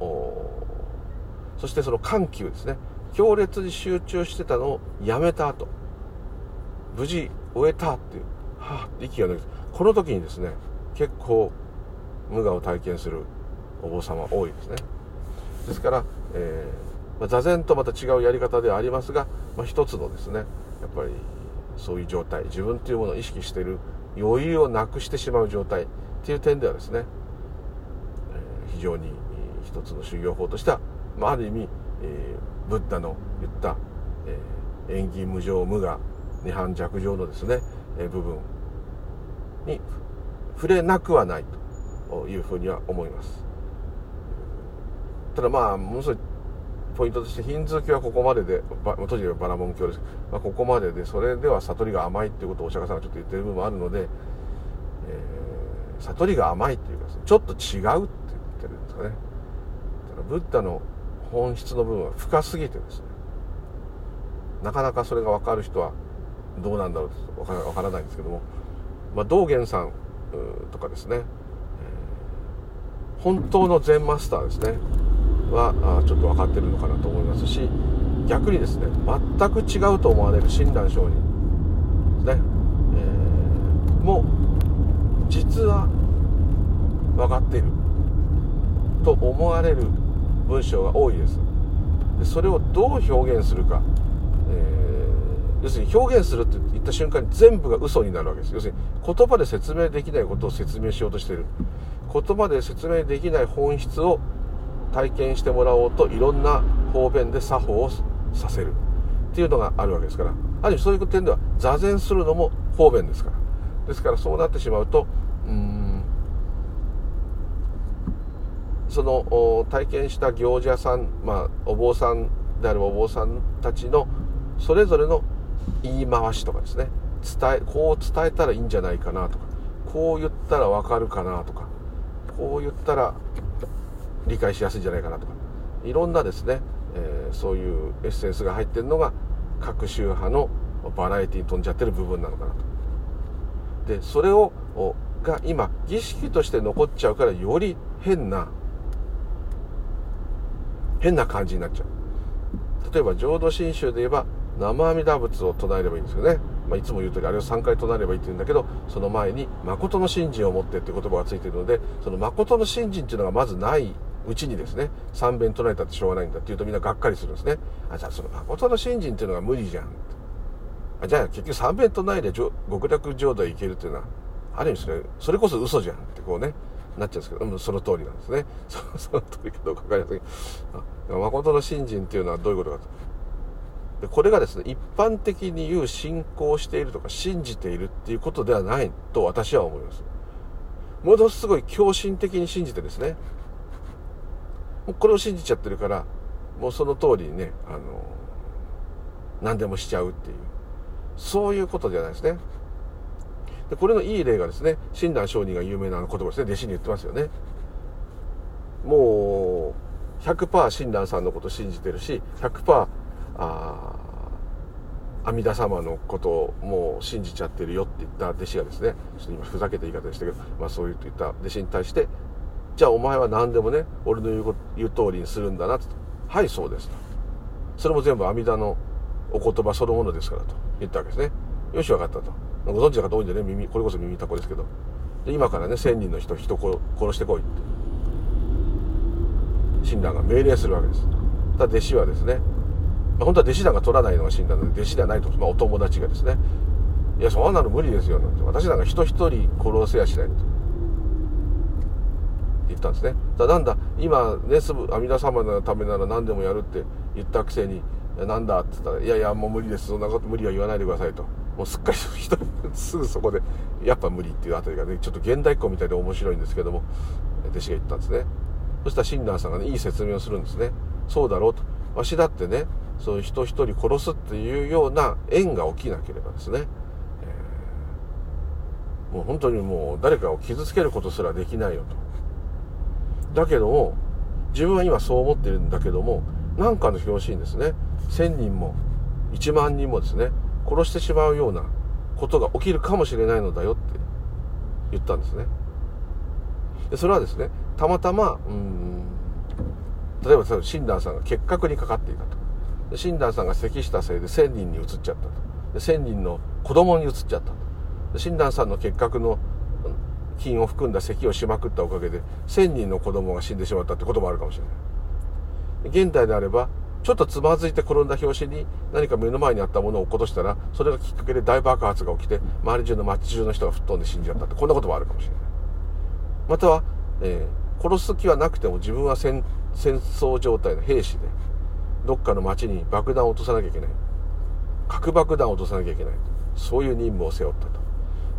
そしてその緩急ですね。強烈に集中してたのをやめた後無事終えたっていうはあって息が抜けてこの時にですね結構無我を体験するお坊さんは多いですね。ですから、えーまあ、座禅とまた違うやり方ではありますが、まあ、一つのですねやっぱりそういう状態自分というものを意識している余裕をなくしてしまう状態っていう点ではですね、えー、非常に一つの修行法としては、まあ、ある意味、えー、ブッダの言った、えー、縁起無常無我二反弱情のですね、えー、部分に触れなくはないというふうには思います。ただまあものすごいポイントとしてヒンズー教はここまでで当時はバラモン教です、まあ、ここまででそれでは悟りが甘いっていうことをお釈迦さんがちょっと言ってる部分もあるので、えー、悟りが甘いっていうかちょっと違うって言ってるんですかね。だからブッダの本質の部分は深すぎてですねなかなかそれが分かる人はどうなんだろうと分からないんですけども、まあ、道元さんとかですね、本当の禅マスターですね。はちょっと分かってるのかなと思いますし逆にですね全く違うと思われる親鸞上人ですね、えー、も実は分かっていると思われる文章が多いです。でそれをどう表現するか、えー、要するに表現するって言った瞬間に全部が嘘になるわけです。要するに言葉で説明できないことを説明しようとしている。言葉で説明できない本質を体験してもらおうといろんな方便で作法をさせるっていうのがあるわけですから。ある意味そういう点では座禅するのも方便ですから。ですからそうなってしまうとうんその体験した行者さん、まあ、お坊さんであるお坊さんたちのそれぞれの言い回しとかですね。伝えこう伝えたらいいんじゃないかなとか。こう言ったら分かるかなとか。こう言ったら理解しやすいんじゃないかなとか。いろんなですね、えー、そういうエッセンスが入ってるのが各宗派のバラエティに飛んじゃってる部分なのかなと。でそれをが今儀式として残っちゃうからより変な変な感じになっちゃう。例えば浄土真宗で言えば生阿弥陀仏を唱えればいいんですよね、まあ、いつも言う通りあれを3回唱えればいいって言うんだけどその前に誠の信心を持ってって言葉がついてるのでその誠の信心っていうのがまずないうちにですね3遍唱えたってしょうがないんだって言うとみんながっかりするんですね。あじゃあその誠の信心っていうのが無理じゃん。あじゃあ結局3遍唱えで極楽浄土へ行けるっていうのはある意味それそれこそ嘘じゃん。ってこうねなっちゃうんですけど、その通りなんですね。そその通りかどうか分かりませんけど。誠の信心っていうのはどういうことかと。でこれがですね一般的に言う信仰しているとか信じているっていうことではないと私は思います。ものすごい狂信的に信じてですねもうこれを信じちゃってるからもうその通りにねあの何でもしちゃうっていうそういうことじゃないですね。でこれのいい例がですね親鸞上人が有名な言葉ですね。弟子に言ってますよね。もう100%親鸞さんのこと信じてるし100%あ阿弥陀様のことをもう信じちゃってるよって言った弟子がですねちょっと今ふざけた言い方でしたけど、まあ、そう言った弟子に対してじゃあお前は何でもね俺の言う言う通りにするんだなと。はいそうですと。それも全部阿弥陀のお言葉そのものですからと。言ったわけですね。よし分かったと。ご存知の方多いんでね耳これこそ耳たこですけど。で今からね1000人の人人殺してこいって。親鸞が命令するわけです。ただ弟子はですね、まあ、本当は弟子団が取らないのが親鸞なので弟子ではないと、まあ、お友達がですねいやそんなの無理ですよなんて。私なんか人一人殺せやしないと。言ったんですね。だなんだ？今ねすぐ阿弥陀様のためなら何でもやるって言ったくせになんだって言ったら「いやいやもう無理です。そんなこと無理は言わないでください」と。もうすっかり人すぐそこでやっぱ無理っていうあたりがねちょっと現代っ子みたいで面白いんですけども弟子が言ったんですね。そしたら親鸞さんがねいい説明をするんですね。そうだろうと。わしだってねそういう人一人殺すっていうような縁が起きなければですね、えー、もう本当にもう誰かを傷つけることすらできないよと。だけども自分は今そう思ってるんだけども何かの表紙にですね1000人も1万人もですね殺してしまうようなことが起きるかもしれないのだよって言ったんですね。でそれはですねたまたまうん例えば親鸞さんが結核にかかっていたと。で親鸞さんが咳したせいで1000人にうつっちゃったと。で1000人の子供にうつっちゃったと。で親鸞さんの結核の菌を含んだ咳をしまくったおかげで1000人の子供が死んでしまったってこともあるかもしれない。現代であればちょっとつまずいて転んだ拍子に何か目の前にあったものを落っことしたらそれがきっかけで大爆発が起きて周り中の街中の人が吹っ飛んで死んじゃったってこんなこともあるかもしれない。または、えー、殺す気はなくても自分は戦争状態の兵士でどっかの町に爆弾を落とさなきゃいけない。核爆弾を落とさなきゃいけない。そういう任務を背負ったと。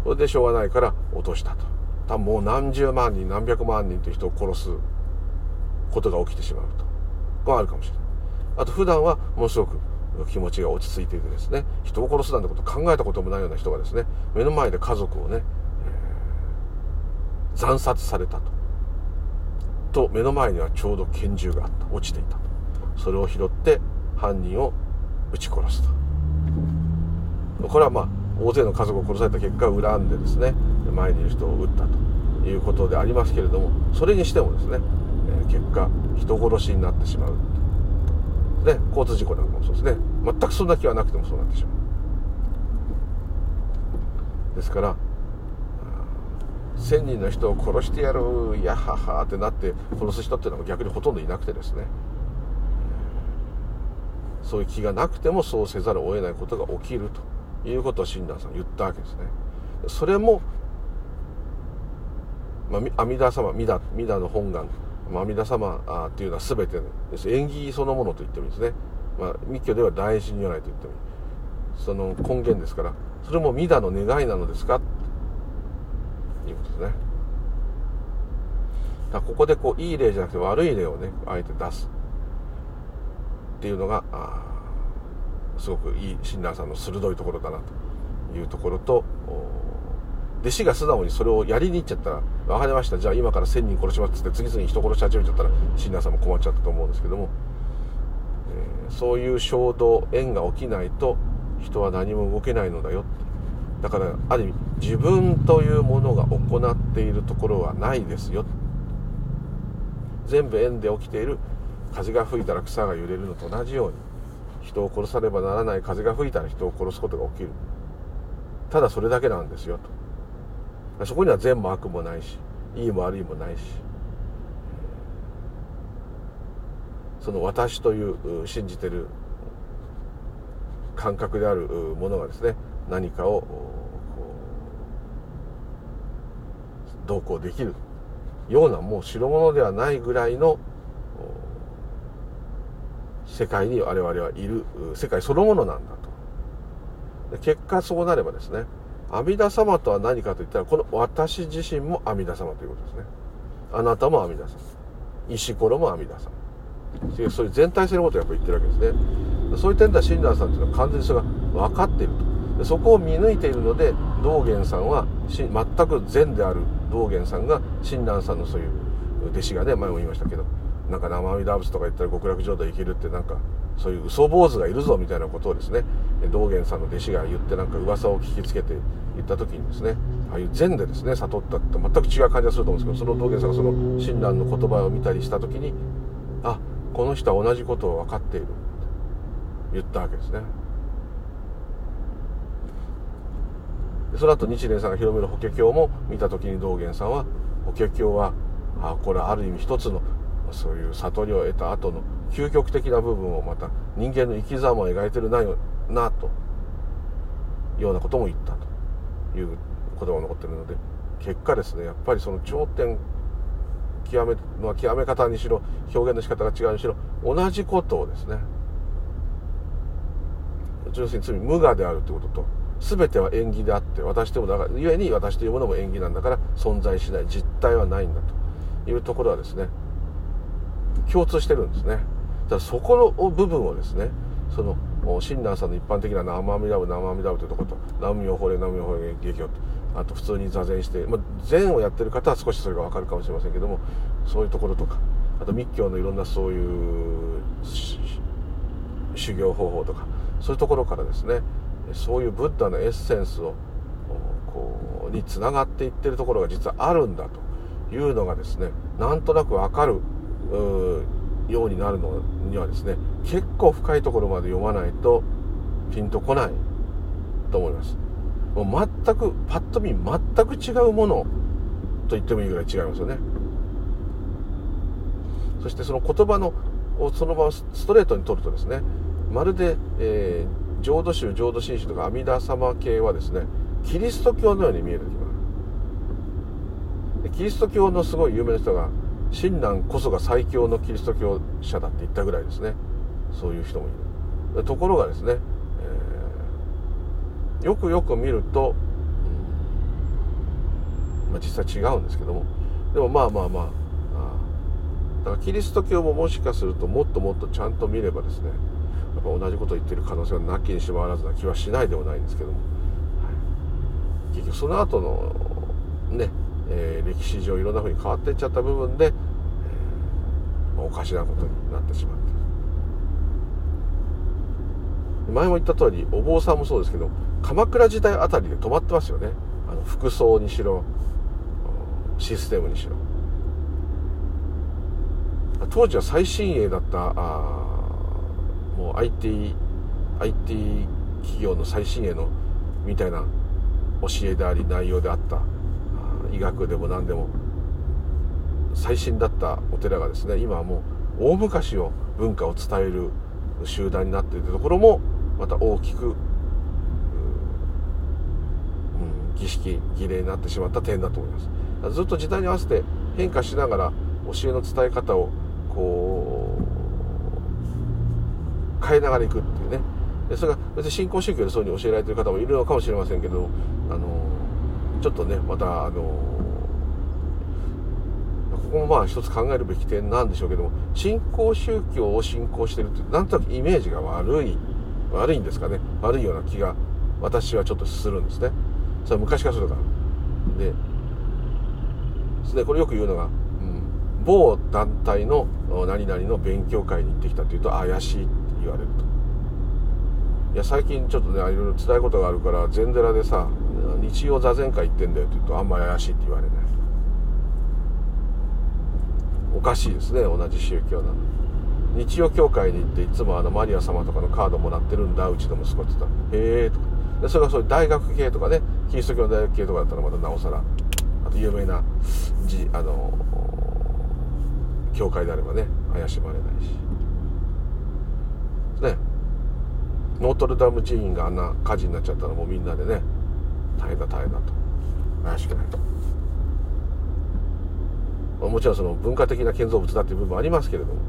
それでしょうがないから落としたと。多分もう何十万人何百万人という人を殺すことが起きてしまうと。これあるかもしれない。あと普段はものすごく気持ちが落ち着いていてですね。人を殺すなんてこと考えたこともないような人がですね。目の前で家族をね、えー、惨殺されたと。と目の前にはちょうど拳銃があった。落ちていたと。それを拾って犯人を撃ち殺すと。これはまあ大勢の家族を殺された結果を恨んでですね前にいる人を撃ったということでありますけれどもそれにしてもですね、え結果人殺しになってしまうね交通事故なんかもそうですね。全くそんな気はなくてもそうなってしまう。ですから1000人の人を殺してやるやははってなって殺す人っていうのは逆にほとんどいなくてですね。そういう気がなくてもそうせざるを得ないことが起きるということを親鸞さん言ったわけですね。それも、まあ、阿弥陀様弥陀弥陀の本願まあ阿弥陀様っていうのは全てです。縁起そのものと言ってもいいですね、まあ、密教では大師如来と言ってもいい。その根源ですから。それも弥陀の願いなのですか？ということですね。だここでこういい例じゃなくて悪い例をねあえて出す。っていうのがすごくいい親鸞さんの鋭いところだなというところと弟子が素直にそれをやりに行っちゃった。ら「分かりました。じゃあ今から1000人殺します」って次々に人殺し始めちゃったら親鸞さんも困っちゃったと思うんですけども、えー、そういう衝動縁が起きないと人は何も動けないのだよだからある意味自分というものが行っているところはないですよ。全部縁で起きている風が吹いたら草が揺れるのと同じように人を殺さねばならない風が吹いたら人を殺すことが起きる。ただそれだけなんですよと。そこには善も悪もないしいいも悪いもないしその私という信じてる感覚であるものがですね何かをどうこうできるようなもう代物ではないぐらいの世界に我々はいる世界そのものなんだと。結果そうなればですね阿弥陀様とは何かといったらこの私自身も阿弥陀様ということですね。あなたも阿弥陀様。石ころも阿弥陀様。そういう全体性のことをやっぱ言ってるわけですね。そういう点では親鸞さんというのは完全にそれが分かっていると。そこを見抜いているので道元さんは全く善である道元さんが親鸞さんのそういう弟子がね前も言いましたけどなんか生身ダブスとか言ったら極楽浄土行けるってなんかそういう嘘坊主がいるぞみたいなことをですね道元さんの弟子が言ってなんか噂を聞きつけて言った時にですねああいう禅でですね悟ったって全く違う感じがすると思うんですけどその道元さんがその親鸞の言葉を見たりした時にあこの人は同じことを分かっているって言ったわけですね。その後日蓮さんが広める法華経も見た時に道元さんは法華経はあこれはある意味一つのそういう悟りを得た後の究極的な部分をまた人間の生き様を描いてるなよなとようなことも言ったという言葉が残ってるので結果ですねやっぱりその頂点極め,、まあ、極め方にしろ表現の仕方が違うにしろ同じことをですね要するに罪無我であるということと全ては縁起であって私ともだから故に私というものも縁起なんだから存在しない実体はないんだというところはですね共通してるんですね。だからそこの部分をですねその親鸞さんの一般的な生阿弥陀仏生阿弥陀仏というところと南無妙法令南無妙法令下教とあと普通に座禅して、まあ、禅をやってる方は少しそれが分かるかもしれませんけどもそういうところとかあと密教のいろんなそういう修行方法とかそういうところからですねそういうブッダのエッセンスをこうにつながっていってるところが実はあるんだというのがですねなんとなく分かるうようになるのにはですね結構深いところまで読まないとピンとこないと思います。もう全くパッと見全く違うものと言ってもいいぐらい違いますよね。そしてその言葉のをそのままストレートに取るとですねまるで、えー、浄土宗浄土真宗とか阿弥陀様系はですねキリスト教のように見える時もあるキリスト教のすごい有名な人が親鸞こそが最強のキリスト教者だって言ったぐらいですね。そういう人もいる。ところがですね、えー、よくよく見ると、うんまあ、実際違うんですけども。でもまあまあまあだからキリスト教ももしかするともっともっとちゃんと見ればですねやっぱ同じことを言ってる可能性はなきにしもあらずな気はしないでもないんですけども、はい、結局その後のね、えー、歴史上いろんなふうに変わっていっちゃった部分で、おかしなことになってしまって前も言った通りお坊さんもそうですけど鎌倉時代あたりで止まってますよね。あの服装にしろシステムにしろ。当時は最新鋭だったあもう IT, IT 企業の最新鋭のみたいな教えであり内容であった。医学でも何でも最新だったお寺がですね今はもう大昔を文化を伝える集団になっているところもまた大きく、うん、儀式儀礼になってしまった点だと思います。ずっと時代に合わせて変化しながら教えの伝え方をこう変えながらいくっていうね。それが別に新興宗教でそういうふうに教えられてる方もいるのかもしれませんけどあのちょっとねまたあのここもまあ一つ考えるべき点なんでしょうけども新興宗教を信仰してるってなんとなくイメージが悪い悪いんですかね。悪いような気が私はちょっとするんですね。それは昔からするから。でですねこれよく言うのがうん某団体の何々の勉強会に行ってきたっていうと怪しいって言われると。いや最近ちょっとねいろいろ伝えことがあるから禅寺でさ日曜座禅会行ってんだよって言うとあんまり怪しいって言われない。おかしいですね同じ宗教なの。日曜教会に行っていつもあのマリア様とかのカードもらってるんだうちの息子って言った。ら「へえ」とか。でそれがそういう大学系とかねキリスト教の大学系とかだったらまたなおさらあと有名なじあの教会であればね怪しまれないし。ね。ノートルダム寺院があんな火事になっちゃったのもうみんなでね大変だ大変だと。怪しくないと。もちろんその文化的な建造物だっていう部分もありますけれども。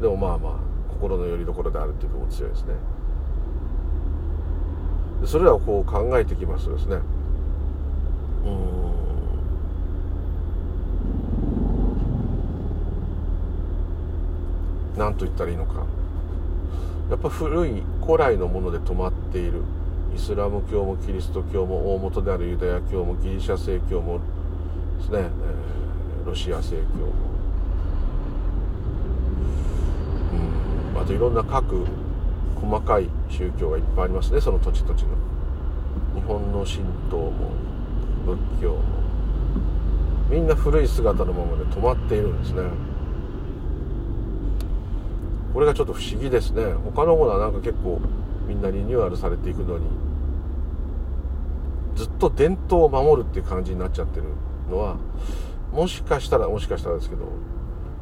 でもまあまあ心の拠り所であるっていう部分も強いですね。それらをこう考えてきますとですね。うん。何と言ったらいいのか。やっぱ古い古来のもので止まっている。イスラム教もキリスト教も大元であるユダヤ教もギリシャ正教もですね、えー、ロシア正教。もうん。あといろんな各細かい宗教がいっぱいありますね。その土地土地の。日本の神道も仏教も。みんな古い姿のままで止まっているんですね。これがちょっと不思議ですね。他のものはなんか結構みんなリニューアルされていくのにずっと伝統を守るっていう感じになっちゃってるのはもしかしたらもしかしたらですけど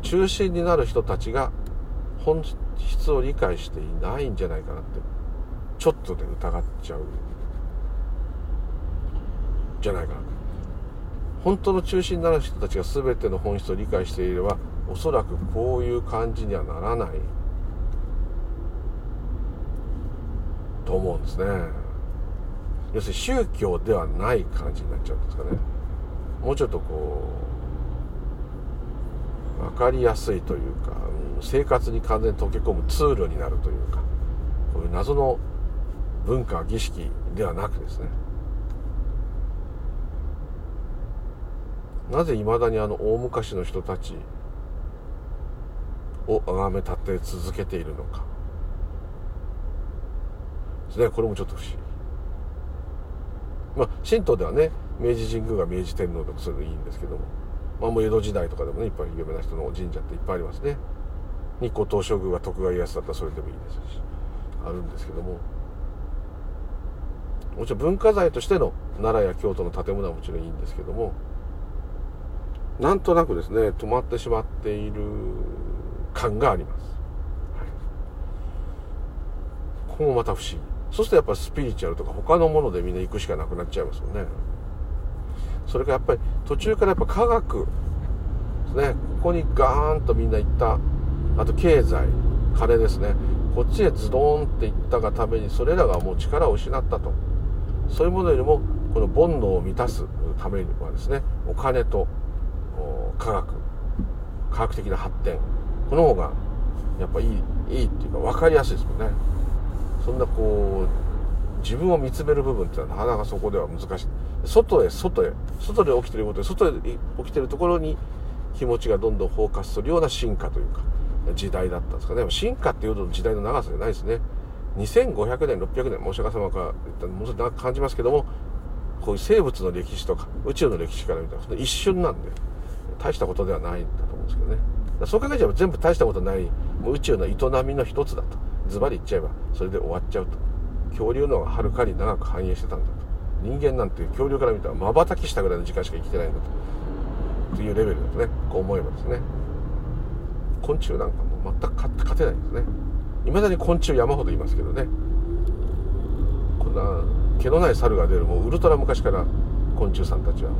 中心になる人たちが本質を理解していないんじゃないかなってちょっとで疑っちゃうじゃないかな本当の中心になる人たちが全ての本質を理解していればおそらくこういう感じにはならない。と思うんですね。要するに宗教ではない感じになっちゃうんですかね。もうちょっとこう分かりやすいというか、うん、生活に完全に溶け込むツールになるというかこういう謎の文化儀式ではなくですね。なぜいまだにあの大昔の人たちを崇め立て続けているのか。ですねこれもちょっと不思議。まあ神道ではね明治神宮が明治天皇とかそういうのいいんですけども、まあ、もう江戸時代とかでもねいっぱい有名な人の神社っていっぱいありますね。日光東照宮が徳川家康だったらそれでもいいですしあるんですけども。もちろん文化財としての奈良や京都の建物はもちろんいいんですけどもなんとなくですね止まってしまっている感があります、はい、ここもまた不思議。そうするとやっぱスピリチュアルとか他のものでみんな行くしかなくなっちゃいますよね。それからやっぱり途中からやっぱ科学ですねここにガーンとみんな行った。あと経済金ですね。こっちへズドーンっていったがためにそれらがもう力を失ったと。そういうものよりもこの煩悩を満たすためにはですねお金と科学科学的な発展この方がやっぱいいいいっていうか分かりやすいですもんね。そんなこう自分を見つめる部分っていうのはなかなかそこでは難しい。外へ外へ。外で起きてることで外で起きてるところに気持ちがどんどんフォーカスするような進化というか時代だったんですかね。進化っていうと時代の長さじゃないですね。2500年600年申し訳様から言ったらものすごく感じますけどもこういう生物の歴史とか宇宙の歴史から見たら一瞬なんで大したことではないんだと思うんですけどね。そう考えちゃえば全部大したことない宇宙の営みの一つだとズバリ言っちゃえばそれで終わっちゃうと。恐竜の方がはるかに長く繁栄してたんだ。人間なんて恐竜から見たらまばたきしたぐらいの時間しか生きてないんだと。というレベルだとねこう思えばですね。昆虫なんかも全く勝てないんですね。未だに昆虫山ほどいますけどね。こんな毛のない猿が出るもうウルトラ昔から昆虫さんたちは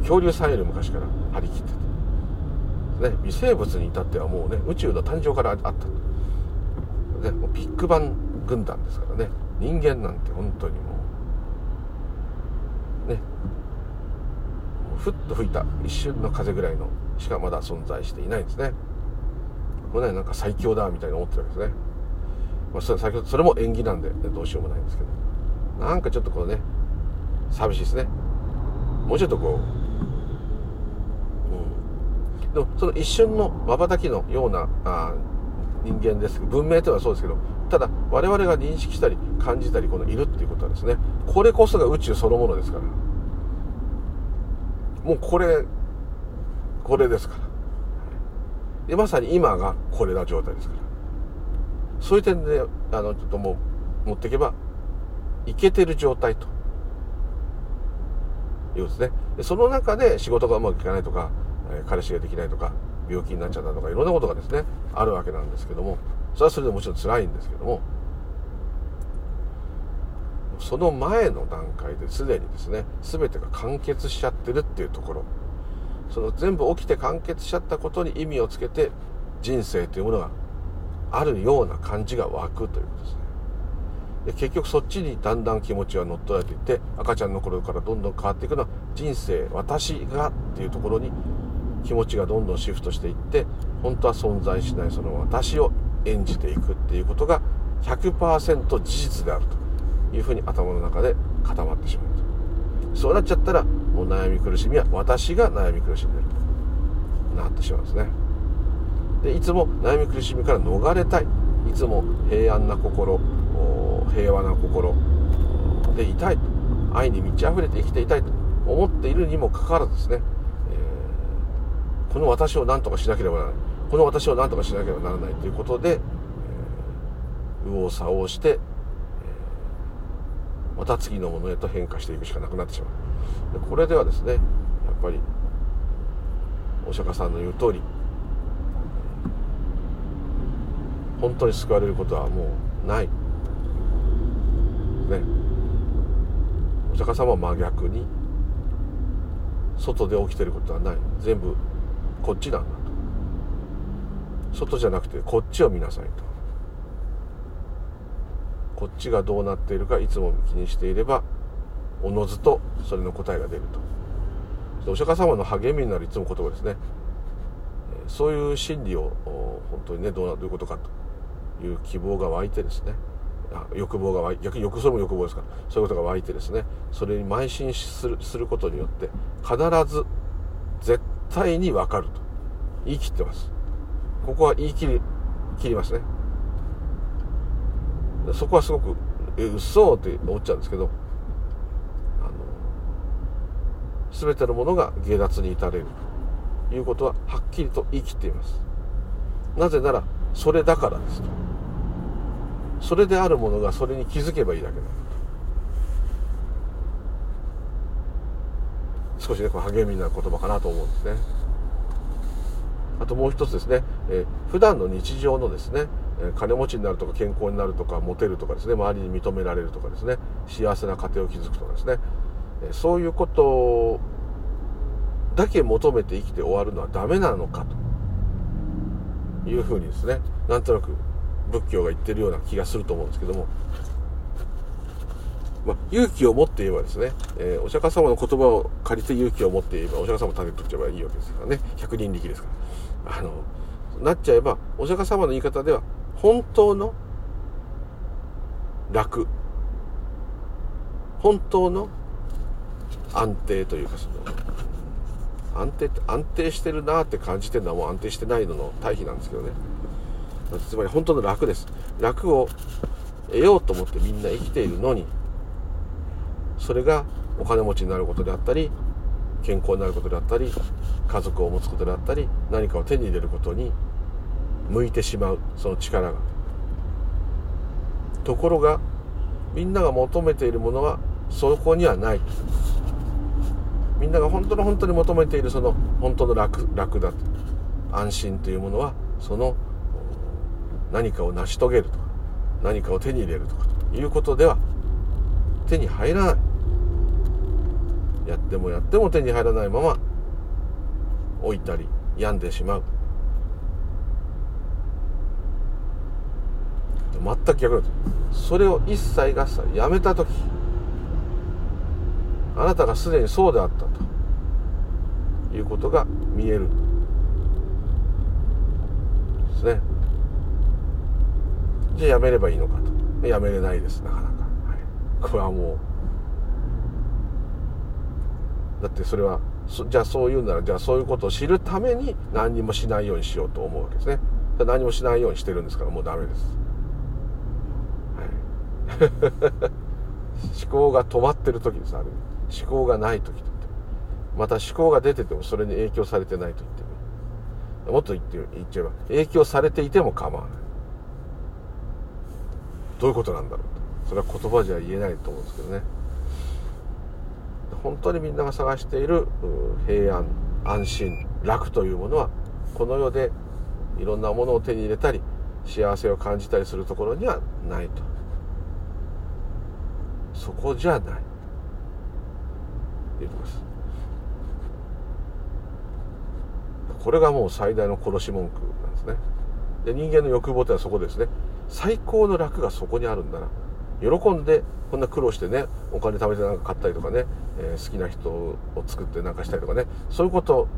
恐竜さんより昔から張り切ってて、ね、微生物に至ってはもうね宇宙の誕生からあったね、もうビッグバン軍団ですからね。人間なんて本当にもうね。ふっと吹いた一瞬の風ぐらいのしかまだ存在していないんですね。もうねなんか最強だみたいに思ってるわけですね、まあ、それ先ほどそれも縁起なんで、ね、どうしようもないんですけど。なんかちょっとこうね寂しいですね。もうちょっとこう、うん、でもその一瞬の瞬きのようなあ人間です。文明というのはそうですけどただ我々が認識したり感じたりこのいるっていうことはですねこれこそが宇宙そのものですから。もうこれこれですから。でまさに今がこれな状態ですから。そういう点であのちょっともう持っていけばいけてる状態ということですね。でその中で仕事がうまくいかないとか、え彼氏ができないとか病気になっちゃったとかいろんなことがですねあるわけなんですけどもそれはそれでもちろん辛いんですけどもその前の段階ですでにですね全てが完結しちゃってるっていうところ。その全部起きて完結しちゃったことに意味をつけて人生というものがあるような感じが湧くということですね。で結局そっちにだんだん気持ちは乗っ取られていって赤ちゃんの頃からどんどん変わっていくのは人生私がっていうところに気持ちがどんどんシフトしていって本当は存在しないその私を演じていくっていうことが100%事実であるというふうに頭の中で固まってしまうと。そうなっちゃったらもう悩み苦しみは私が悩み苦しんでると。なってしまうんですね。でいつも悩み苦しみから逃れたい。いつも平安な心平和な心でいたいと。愛に満ち溢れて生きていたいと思っているにもかかわらずですね、えー、この私を何とかしなければならない。この私を何とかしなければならないということで、えー、右往左往して、えー、また次のものへと変化していくしかなくなってしまう。これではですねやっぱりお釈迦さんの言う通り本当に救われることはもうない。ね。お釈迦様は真逆に外で起きてることはない。全部こっちなんだ。外じゃなくてこっちを見なさいと。こっちがどうなっているかいつも気にしていればおのずとそれの答えが出ると。お釈迦様の励みになるいつも言葉ですね。そういう心理を本当にねどういうことかという希望が湧いてですね。欲望が湧い逆に欲それも欲望ですからそういうことが湧いてですね。それに邁進するすることによって必ず絶対に分かると。言い切ってます。ここは言い切り切りますね。そこはすごくえ嘘って思っちゃうんですけどあの全てのものが下脱に至れるということははっきりと言い切っています。なぜならそれだからですと。それであるものがそれに気づけばいいだけだ少しねこう励みになる言葉かなと思うんですね。あともう一つですね、えー、普段の日常のですね、え金持ちになるとか健康になるとかモテるとかですね周りに認められるとかですね幸せな家庭を築くとかですね。えそういうことだけ求めて生きて終わるのはダメなのかと。いうふうにですねなんとなく仏教が言ってるような気がすると思うんですけども、まあ、勇気を持って言えばですね、えー、お釈迦様の言葉を借りて勇気を持って言えばお釈迦様を立てとっちゃえばいいわけですからね。百人力ですから。あのなっちゃえばお釈迦様の言い方では本当の楽。本当の安定というかその安定安定してるなって感じてるのはもう安定してないのの対比なんですけどね。つまり本当の楽です。楽を得ようと思ってみんな生きているのにそれがお金持ちになることであったり健康になることであったり家族を持つことであったり何かを手に入れることに向いてしまうその力が。ところがみんなが求めているものはそこにはない。みんなが本当の本当に求めているその本当の楽楽だと安心というものはその何かを成し遂げるとか何かを手に入れるとかということでは手に入らない。やってもやっても手に入らないまま置いたり病んでしまう。全く逆だと。それを一切合切やめた時あなたがすでにそうであったということが見える。ですね。じゃあやめればいいのかと。やめれないですなかなか、はい、これはもうだってそれはじゃあそう言うならじゃあそういうことを知るために何にもしないようにしようと思うわけですね。何もしないようにしてるんですからもうダメです、はい、思考が止まってる時ですある思考がない時とまた思考が出ててもそれに影響されてないと言ってももっと言って言っちゃえば影響されていても構わない。どういうことなんだろうとそれは言葉じゃ言えないと思うんですけどね。本当にみんなが探している平安安心楽というものはこの世でいろんなものを手に入れたり幸せを感じたりするところにはないと。そこじゃない。っていうとこです。これがもう最大の殺し文句なんですね。で人間の欲望ってのはそこですね。最高の楽がそこにあるんだな。喜んでこんな苦労してねお金貯めてなんか買ったりとかね、えー、好きな人を作ってなんかしたりとかねそういうこと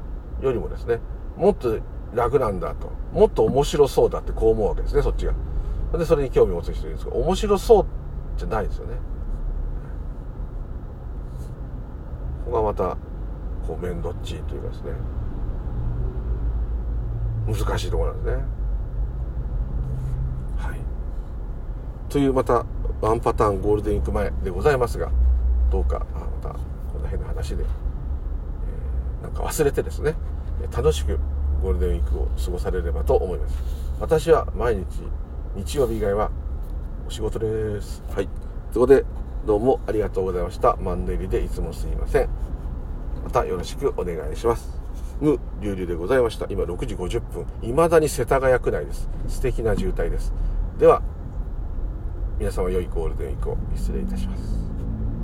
よりもですねもっと楽なんだともっと面白そうだってこう思うわけですねそっちが。でそれに興味を持つ人いるんですけど面白そうじゃないですよね。ここがまたこう面倒っちいというかですね難しいところなんですね。はい。というまたワンパターンゴールデンウィーク前でございますがどうかまたこんな変な話で、えー、なんか忘れてですね楽しくゴールデンウィークを過ごされればと思います。私は毎日日曜日以外はお仕事です。はい。ということでどうもありがとうございました。マンネリでいつもすいません。またよろしくお願いします。無流々でございました。今6時50分。未だに世田谷区内です。素敵な渋滞です。では皆様良いゴールデンウィークを失礼いたします。